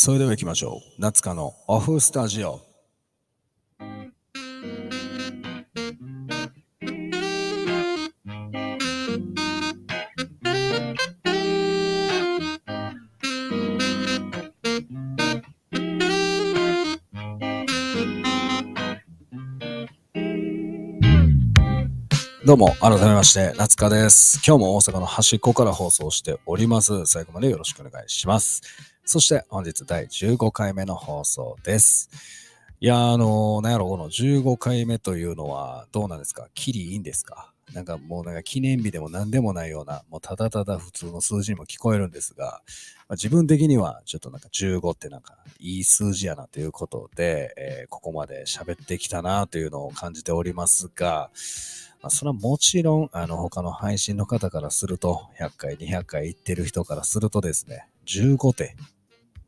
それでは行きましょう。夏香のオフスタジオ。どうも、改めまして、夏香です。今日も大阪の端っこから放送しております。最後までよろしくお願いします。そして本日第15回目の放送です。いや、あのー、なんやろ、この15回目というのはどうなんですか？キリいいんですか？なんかもうなんか記念日でも何でもないような、もうただただ普通の数字にも聞こえるんですが、まあ、自分的にはちょっとなんか15ってなんかいい数字やなということで、えーここまで喋ってきたなというのを感じておりますが、まあ、それはもちろん、あの、他の配信の方からすると、100回、200回言ってる人からするとですね、15点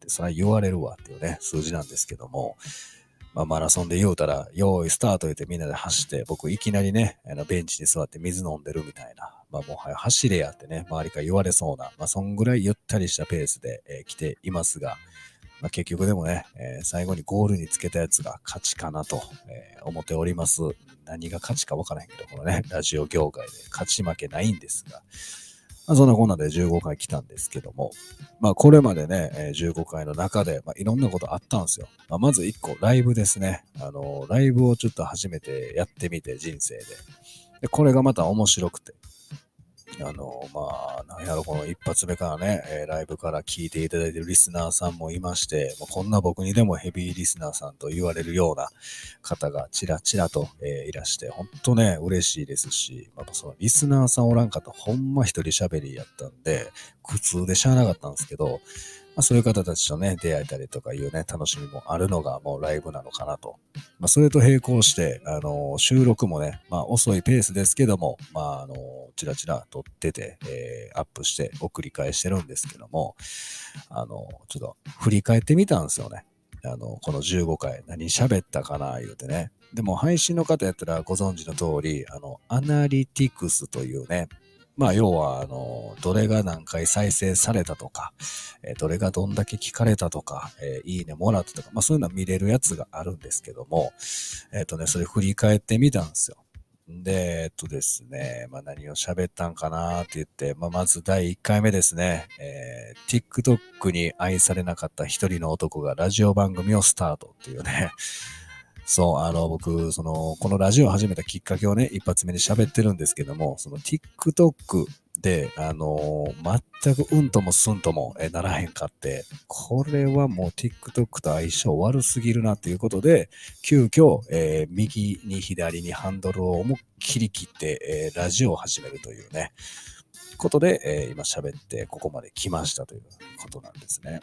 ってそれは言われるわっていうね、数字なんですけども、まあ、マラソンで言うたら、用意スタート言ってみんなで走って、僕いきなりね、あのベンチに座って水飲んでるみたいな、まあもはや走れやってね、周りから言われそうな、まあそんぐらいゆったりしたペースで、えー来ていますが、まあ、結局でもね、えー最後にゴールにつけたやつが勝ちかなと、えー思っております。何が勝ちか分からへんけど、このね、ラジオ業界で勝ち負けないんですが、まあ、そんなこんなで15回来たんですけども、まあこれまでね、えー15回の中で、まあ、いろんなことあったんですよ。まあ、まず1個、ライブですね。あのライブをちょっと初めてやってみて、人生で。で、これがまた面白くて。あの、まあ、なんやろ、この一発目からね、えライブから聞いていただいてるリスナーさんもいまして、もうこんな僕にでもヘビーリスナーさんと言われるような方がちらちらと、えいらして、ほんとね、嬉しいですし、まあ、そのリスナーさんおらんかったほんま一人喋りやったんで、苦痛でしゃあなかったんですけど、まあ、そういう方たちとね、出会えたりとかいうね、楽しみもあるのがもうライブなのかなと。まあ、それと並行して、あの収録もね、まあ、遅いペースですけども、まあ、あのちらちら撮ってて、えーアップして送り返してるんですけども、あのちょっと振り返ってみたんですよね。あの、この15回、何喋ったかな、言うてね。でも、配信の方やったらご存知の通り、あの、アナリティクスというね、まあ、要は、あの、どれが何回再生されたとか、えどれがどんだけ聞かれたとか、えいいねもらったとか、まあ、そういうのは見れるやつがあるんですけども、えっ、とね、それ振り返ってみたんですよ。で、えっとですね、まあ、何を喋ったんかなって言って、まあ、まず第1回目ですね、えー TikTok に愛されなかった一人の男がラジオ番組をスタートっていうね、そう、あの、僕、その、このラジオを始めたきっかけをね、一発目に喋ってるんですけども、その TikTok で、あの全くうんともすんともえならへんかって、これはもう TikTok と相性悪すぎるなっていうことで、急遽、えー右に左にハンドルを思いっきり切って、えーラジオを始めるというね、ことで、えー今喋ってここまで来ましたということなんですね。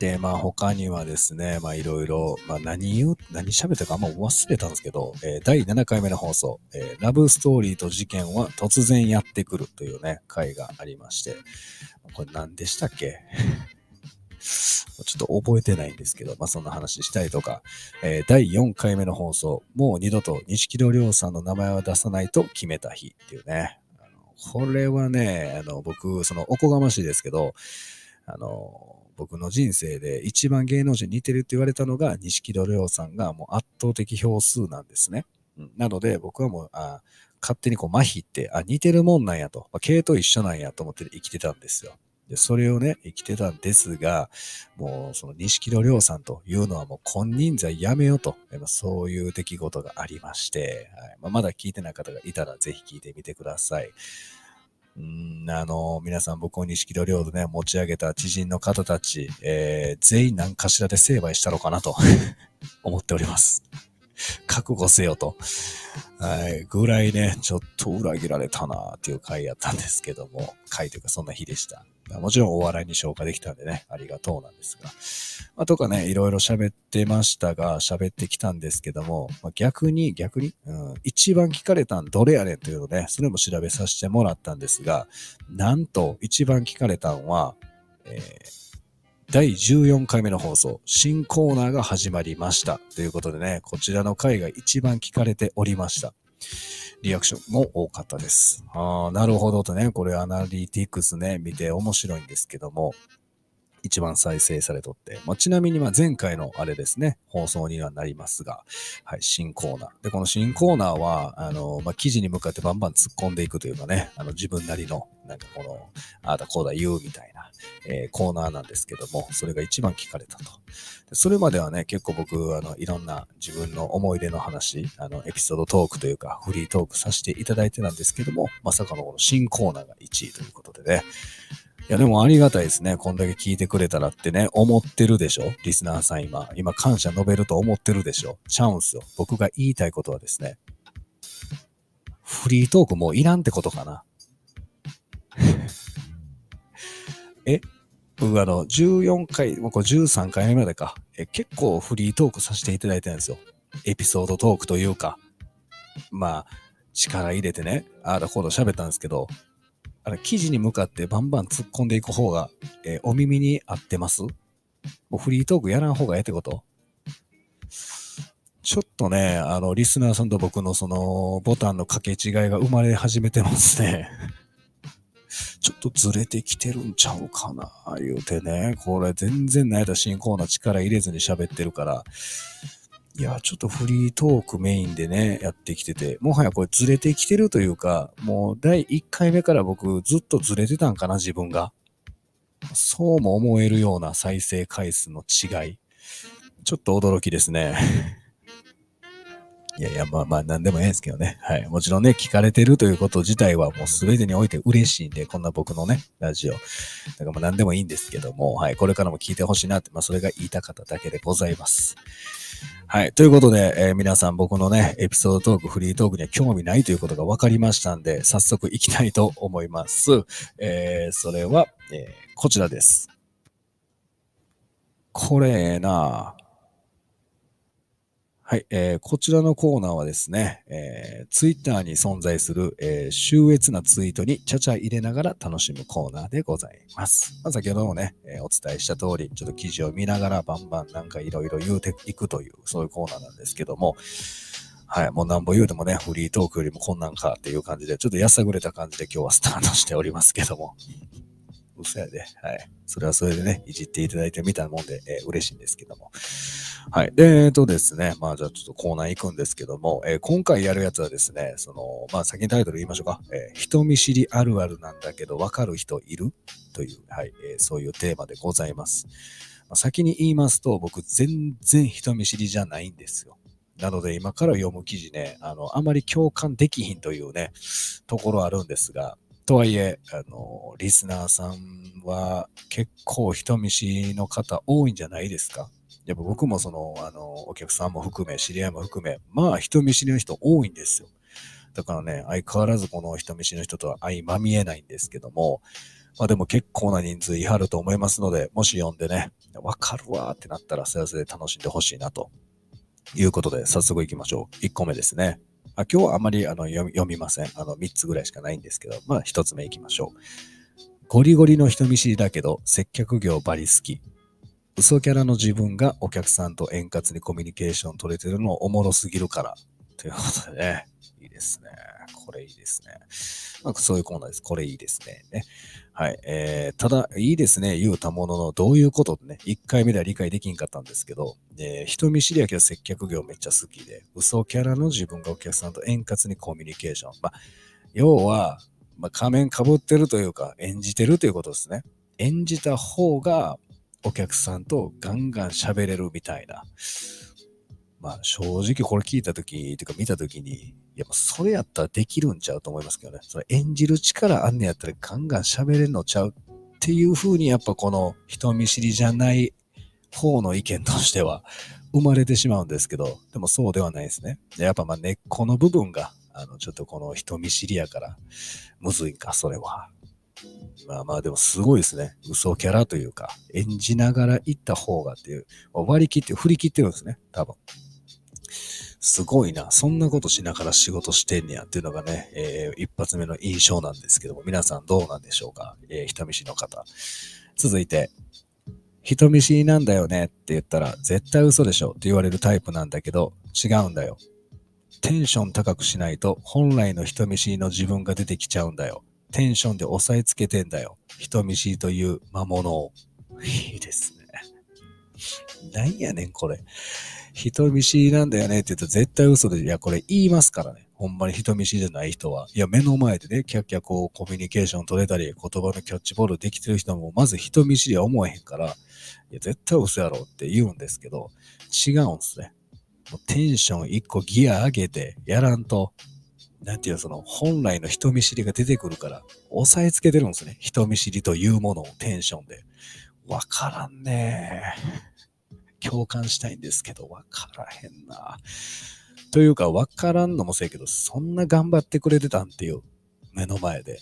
で、まあ他にはですね、まあいろいろ、まあ何言う、何喋ったかあんま忘れたんですけど、えー第7回目の放送、えーラブストーリーと事件は突然やってくるというね、回がありまして、これ何でしたっけ？ちょっと覚えてないんですけど、まあそんな話したりとか、えー第4回目の放送、もう二度と錦戸亮さんの名前は出さないと決めた日っていうね。あのこれはね、あの僕、そのおこがましいですけど、あの、僕の人生で一番芸能人に似てるって言われたのが、錦戸亮さんがもう圧倒的票数なんですね。うんなので、僕はもう、あ勝手にこう、麻痺って、あ、似てるもんなんやと、まあ、系統一緒なんやと思って生きてたんですよ。で、それをね、生きてたんですが、もう、その錦戸亮さんというのはもう、金輪際やめようと、そういう出来事がありまして、はいまあ、まだ聞いてない方がいたら、ぜひ聞いてみてください。うん、あの、皆さん僕を錦戸亮とね、持ち上げた知人の方たち、えー全員何かしらで成敗したのかなと 思っております。覚悟せよと。はい。ぐらいね、ちょっと裏切られたなっていう回やったんですけども、回というかそんな日でした。もちろんお笑いに消化できたんでね、ありがとうなんですが。まあ、とかね、いろいろ喋ってましたが、喋ってきたんですけども、まあ、逆に、逆に、うん、一番聞かれたんどれやねんというのね、それも調べさせてもらったんですが、なんと一番聞かれたんは、えー第14回目の放送、新コーナーが始まりました。ということでね、こちらの回が一番聞かれておりました。リアクションも多かったです。ああ、なるほどとね、これアナリティクスね、見て面白いんですけども、一番再生されとって、まあ、ちなみにま前回のあれですね、放送にはなりますが、はい、新コーナー。で、この新コーナーは、あの、まあ、記事に向かってバンバン突っ込んでいくというかね、あの、自分なりの、なんかこの、ああだこうだ言うみたいな、えー、コーナーなんですけども、それが一番聞かれたと。それまではね、結構僕、あの、いろんな自分の思い出の話、あの、エピソードトークというか、フリートークさせていただいてたんですけども、まさかのこの新コーナーが1位ということでね、いや、でもありがたいですね。こんだけ聞いてくれたらってね、思ってるでしょ？リスナーさん今。今感謝述べると思ってるでしょ？チャンスよ。僕が言いたいことはですね、フリートークもういらんってことかな。え？僕あの、14回、もうこれ13回目までか。え、結構フリートークさせていただいてるんですよ。エピソードトークというか。まあ、力入れてね、ああだこうだ喋ったんですけど、あれ、記事に向かってバンバン突っ込んでいく方が、えー、お耳に合ってます？もうフリートークやらん方がええってこと？ちょっとね、あの、リスナーさんと僕のその、ボタンの掛け違いが生まれ始めてますね。ちょっとずれてきてるんちゃうかな、言うてね。これ全然ないだ新コーナー力入れずに喋ってるから、いや、ちょっとフリートークメインでね、やってきてて、もはやこれずれてきてるというか、もう第1回目から僕ずっとずれてたんかな、自分が。そうも思えるような再生回数の違い。ちょっと驚きですね。いやいや、まあまあ、なんでもええんですけどね。はい。もちろんね、聞かれてるということ自体はもう全てにおいて嬉しいんで、こんな僕のね、ラジオ。だからまあ何でもいいんですけども、はい。これからも聞いてほしいなって、まあそれが言いたかっただけでございます。はい。ということで、えー、皆さん僕のね、エピソードトーク、フリートークには興味ないということが分かりましたんで、早速行きたいと思います。えー、それは、えー、こちらです。これええなはい、えー、こちらのコーナーはですね、えー、ツイッターに存在する、えー、秀逸なツイートにちゃちゃ入れながら楽しむコーナーでございます。まあ、先ほどもね、えー、お伝えした通り、ちょっと記事を見ながらバンバンなんかいろいろ言うていくという、そういうコーナーなんですけども、はい、もうなんぼ言うてもね、フリートークよりもこんなんかっていう感じで、ちょっとやさぐれた感じで今日はスタートしておりますけども。嘘やで。はい。それはそれでね、いじっていただいてみたもんで、えー、嬉しいんですけども。はい。で、えっとですね、まあじゃあちょっとコーナー行くんですけども、えー、今回やるやつはですね、その、まあ先にタイトル言いましょうか。え、人見知りあるあるなんだけど、わかる人いる？という、はい、え、そういうテーマでございます。まあ、先に言いますと、僕全然人見知りじゃないんですよ。なので今から読む記事ね、あの、あまり共感できひんというね、ところあるんですが、とはいえ、あの、リスナーさんは結構人見知りの方多いんじゃないですか？やっぱ僕もその、あの、お客さんも含め、知り合いも含め、まあ人見知りの人多いんですよ。だからね、相変わらずこの人見知りの人とは相まみえないんですけども、まあでも結構な人数いはると思いますので、もし読んでね、わかるわーってなったら、それはそれで楽しんでほしいなということで、早速行きましょう。1個目ですね。あ今日はあまりあの読みません。あの3つぐらいしかないんですけど、まあ1つ目いきましょう。ゴリゴリの人見知りだけど接客業バリ好き。嘘キャラの自分がお客さんと円滑にコミュニケーション取れてるのおもろすぎるから。ということでね、いいですね。これいいですね。まあ、そういうコーナーです。これいいですね。ねはい。えー、ただ、いいですね。言うたものの、どういうことね、1回目では理解できんかったんですけど、えー、人見知りやけど接客業めっちゃ好きで、嘘キャラの自分がお客さんと円滑にコミュニケーション。まあ、要は、まあ、仮面かぶってるというか、演じてるということですね。演じた方が、お客さんとガンガン喋れるみたいな。まあ正直これ聞いたとき、てか見たときに、やっぱそれやったらできるんちゃうと思いますけどね。それ演じる力あんねやったらガンガン喋れるのちゃうっていう風にやっぱこの人見知りじゃない方の意見としては生まれてしまうんですけど、でもそうではないですね。やっぱまあ根っこの部分が、あの、ちょっとこの人見知りやから、むずいんか、それは。まあまあでもすごいですね。嘘キャラというか、演じながら行った方がっていう、割り切って、振り切ってるんですね、多分。すごいな。そんなことしながら仕事してんねやっていうのがね、えー、一発目の印象なんですけども、皆さんどうなんでしょうか、えー、人見知りの方。続いて、人見知りなんだよねって言ったら、絶対嘘でしょって言われるタイプなんだけど、違うんだよ。テンション高くしないと、本来の人見知りの自分が出てきちゃうんだよ。テンションで押さえつけてんだよ。人見知りという魔物を。いいですね。なんやねん、これ。人見知りなんだよねって言うと絶対嘘で、いや、これ言いますからね。ほんまに人見知りじゃない人は。いや、目の前でね、キャッキャこう、コミュニケーション取れたり、言葉のキャッチボールできてる人も、まず人見知りは思えへんから、いや、絶対嘘やろって言うんですけど、違うんすね。もうテンション一個ギア上げてやらんと、なんていうその本来の人見知りが出てくるから、押さえつけてるんですね。人見知りというものをテンションで。わからんね共感したいんですけど、わからへんな。というか、わからんのもせやけど、そんな頑張ってくれてたんっていう、目の前で。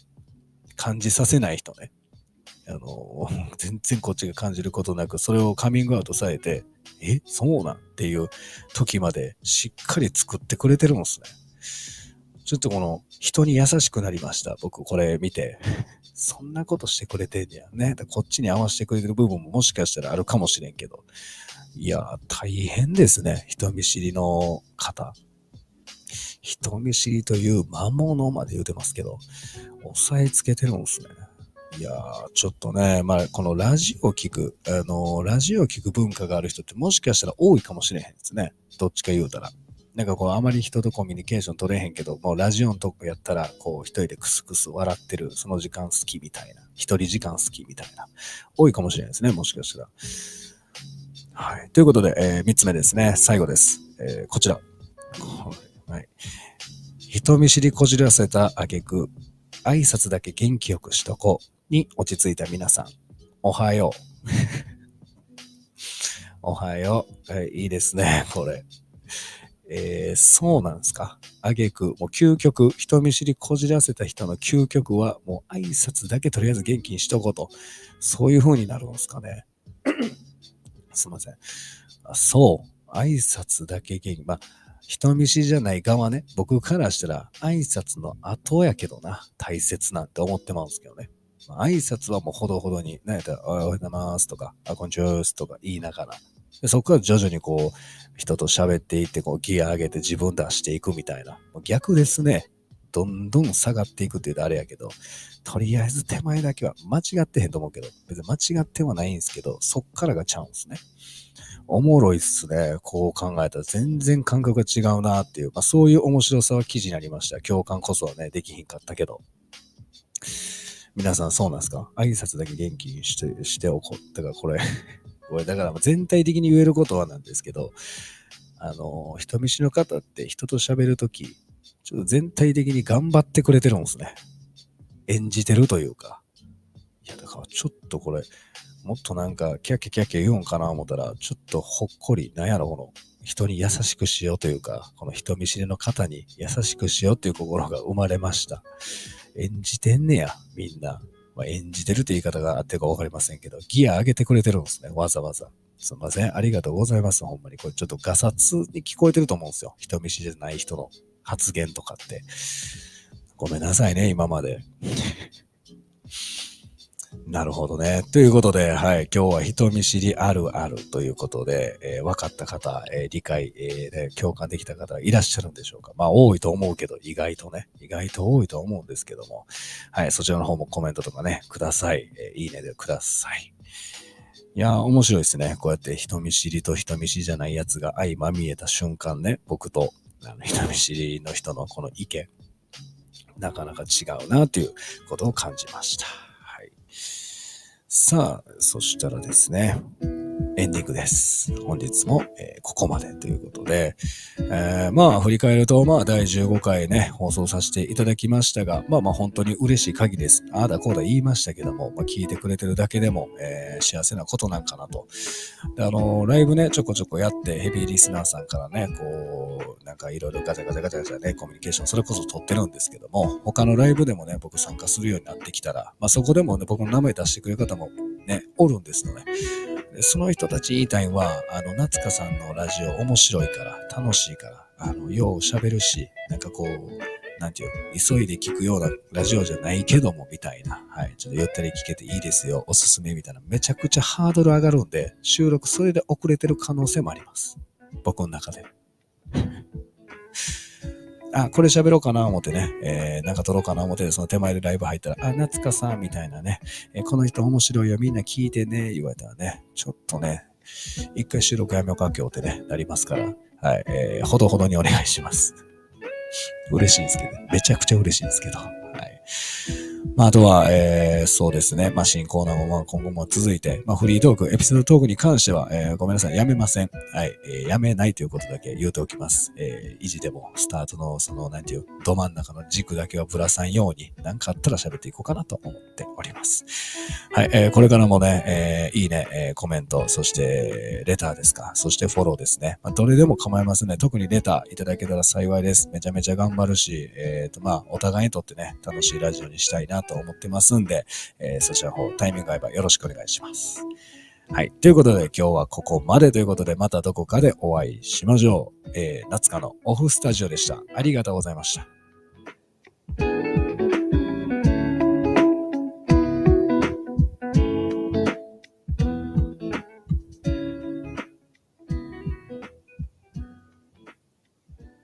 感じさせない人ね。あの、全然こっちが感じることなく、それをカミングアウトされて、え、そうなんっていう時までしっかり作ってくれてるんですね。ちょっとこの人に優しくなりました。僕これ見て。そんなことしてくれてんねやね。こっちに合わせてくれてる部分ももしかしたらあるかもしれんけど。いや、大変ですね。人見知りの方。人見知りという魔物まで言うてますけど、押さえつけてるんですね。いやー、ちょっとね、まあ、このラジオを聞く、あのー、ラジオを聞く文化がある人ってもしかしたら多いかもしれへんですね。どっちか言うたら。なんかこう、あまり人とコミュニケーション取れへんけど、もうラジオのとこやったら、こう、一人でクスクス笑ってる、その時間好きみたいな。一人時間好きみたいな。多いかもしれないですね、もしかしたら。はい。ということで、えー、三つ目ですね。最後です。えー、こちら。はい。人見知りこじらせた挙句、挨拶だけ元気よくしとこうに落ち着いた皆さん。おはよう。おはよう。はい、いいですね、これ。えー、そうなんですか？あげく、もう究極、人見知りこじらせた人の究極は、もう挨拶だけとりあえず元気にしとこうと。そういう風になるんですかね。すいません。そう。挨拶だけ元気。まあ、人見知りじゃない側ね。僕からしたら、挨拶の後やけどな。大切なんて思ってますけどね。挨拶はもうほどほどに、何やったら、おはようございますとか、あ、こんにちはとか言いながら、でそこから徐々にこう、人と喋っていって、こう、ギア上げて自分出していくみたいな。逆ですね。どんどん下がっていくって言うとあれやけど、とりあえず手前だけは間違ってへんと思うけど、別に間違ってはないんですけど、そっからがちゃうんですね。おもろいっすね。こう考えたら全然感覚が違うなっていう、まあそういう面白さは記事になりました。共感こそはね、できひんかったけど。皆さんそうなんですか？挨拶だけ元気にしてしておこう。だからこれ これだから全体的に言えることはなんですけど、あの、人見知りの方って人と喋るとき、ちょっと全体的に頑張ってくれてるんですね。演じてるというか。いや、だからちょっとこれ、もっとなんか、キャッキャキャッキャ言うんかな思ったら、ちょっとほっこり、なんやろ、この、人に優しくしようというか、この人見知りの方に優しくしようという心が生まれました。演じてんねや、みんな。まあ、演じてるって言い方があってかわかりませんけど、ギア上げてくれてるんですね、わざわざ。すいません。ありがとうございます。ほんまに。これちょっとガサツに聞こえてると思うんですよ。人見知りじゃない人の発言とかって。ごめんなさいね、今まで。なるほどね。ということで、はい。今日は人見知りあるあるということで、えー、分かった方、えー、理解、えー、共感できた方いらっしゃるんでしょうか。まあ、多いと思うけど、意外とね、意外と多いと思うんですけども、はい。そちらの方もコメントとかね、ください。えいいねでください。いや面白いですね。こうやって人見知りと人見知りじゃないやつが相まみえた瞬間ね、僕とあの人見知りの人のこの意見、なかなか違うなということを感じました。はい。さあ、そしたらですね、エンディングです。本日も、えー、ここまでということで、えー、まあ振り返ると、まあ第15回ね、放送させていただきましたが、まあまあ本当に嬉しい限りです。ああだこうだ言いましたけども、まあ聞いてくれてるだけでも、えー、幸せなことなんかなと。あのライブね、ちょこちょこやって、ヘビーリスナーさんからね、こう、なんかいろいろガチャガチャガチャガチャね、コミュニケーション、それこそ取ってるんですけども、他のライブでもね、僕参加するようになってきたら、まあそこでもね、僕の名前出してくれる方もね、おるんですよね。その人たち言いたいは、あの、夏香さんのラジオ面白いから、楽しいから、あの、よう喋るし、なんかこう、なんていう、急いで聞くようなラジオじゃないけども、みたいな。はい。ちょっとゆったり聞けていいですよ。おすすめみたいな。めちゃくちゃハードル上がるんで、収録それで遅れてる可能性もあります。僕の中で。あ、これ喋ろうかな思ってね、えー、なんか撮ろうかな思って、その手前でライブ入ったら、あ、夏香さんみたいなね、えー、この人面白いよ、みんな聞いてね、言われたらね、ちょっとね、一回収録やめようか今日ってね、なりますから、はい、えー、ほどほどにお願いします。嬉しいんですけど、めちゃくちゃ嬉しいんですけど、はい。まあ、あとは、えー、そうですね。まあ、新コーナーもまあ今後も続いて、まあ、フリートーク、エピソードトークに関しては、えー、ごめんなさい、やめません。はい、えー、やめないということだけ言うておきます。えー、維持でも、スタートの、その、なんていう、ど真ん中の軸だけはぶらさんように、なんかあったら喋っていこうかなと思っております。はい、えー、これからもね、えー、いいね、えー、コメント、そして、レターですか、そしてフォローですね。まあ、どれでも構いませんね。特にレターいただけたら幸いです。めちゃめちゃ頑張るし、えっ、ー、と、まあ、お互いにとってね、楽しいラジオにしたいなと思ってます。んで、えー、そちらの方、タイミング合えばよろしくお願いします。はい。ということで、今日はここまでということで、またどこかでお会いしましょう。えー、夏香のオフスタジオでした。ありがとうございました。